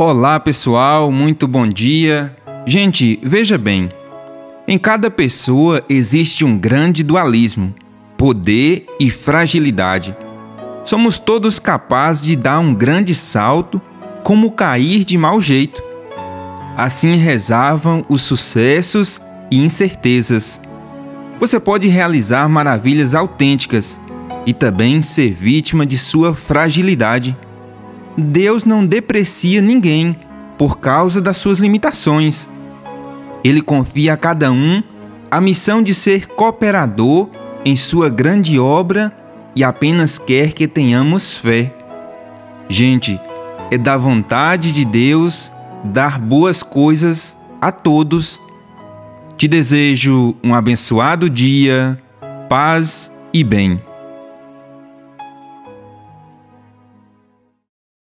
Olá pessoal, muito bom dia. Gente, veja bem: em cada pessoa existe um grande dualismo, poder e fragilidade. Somos todos capazes de dar um grande salto, como cair de mau jeito. Assim rezavam os sucessos e incertezas. Você pode realizar maravilhas autênticas e também ser vítima de sua fragilidade. Deus não deprecia ninguém por causa das suas limitações. Ele confia a cada um a missão de ser cooperador em sua grande obra e apenas quer que tenhamos fé. Gente, é da vontade de Deus dar boas coisas a todos. Te desejo um abençoado dia, paz e bem.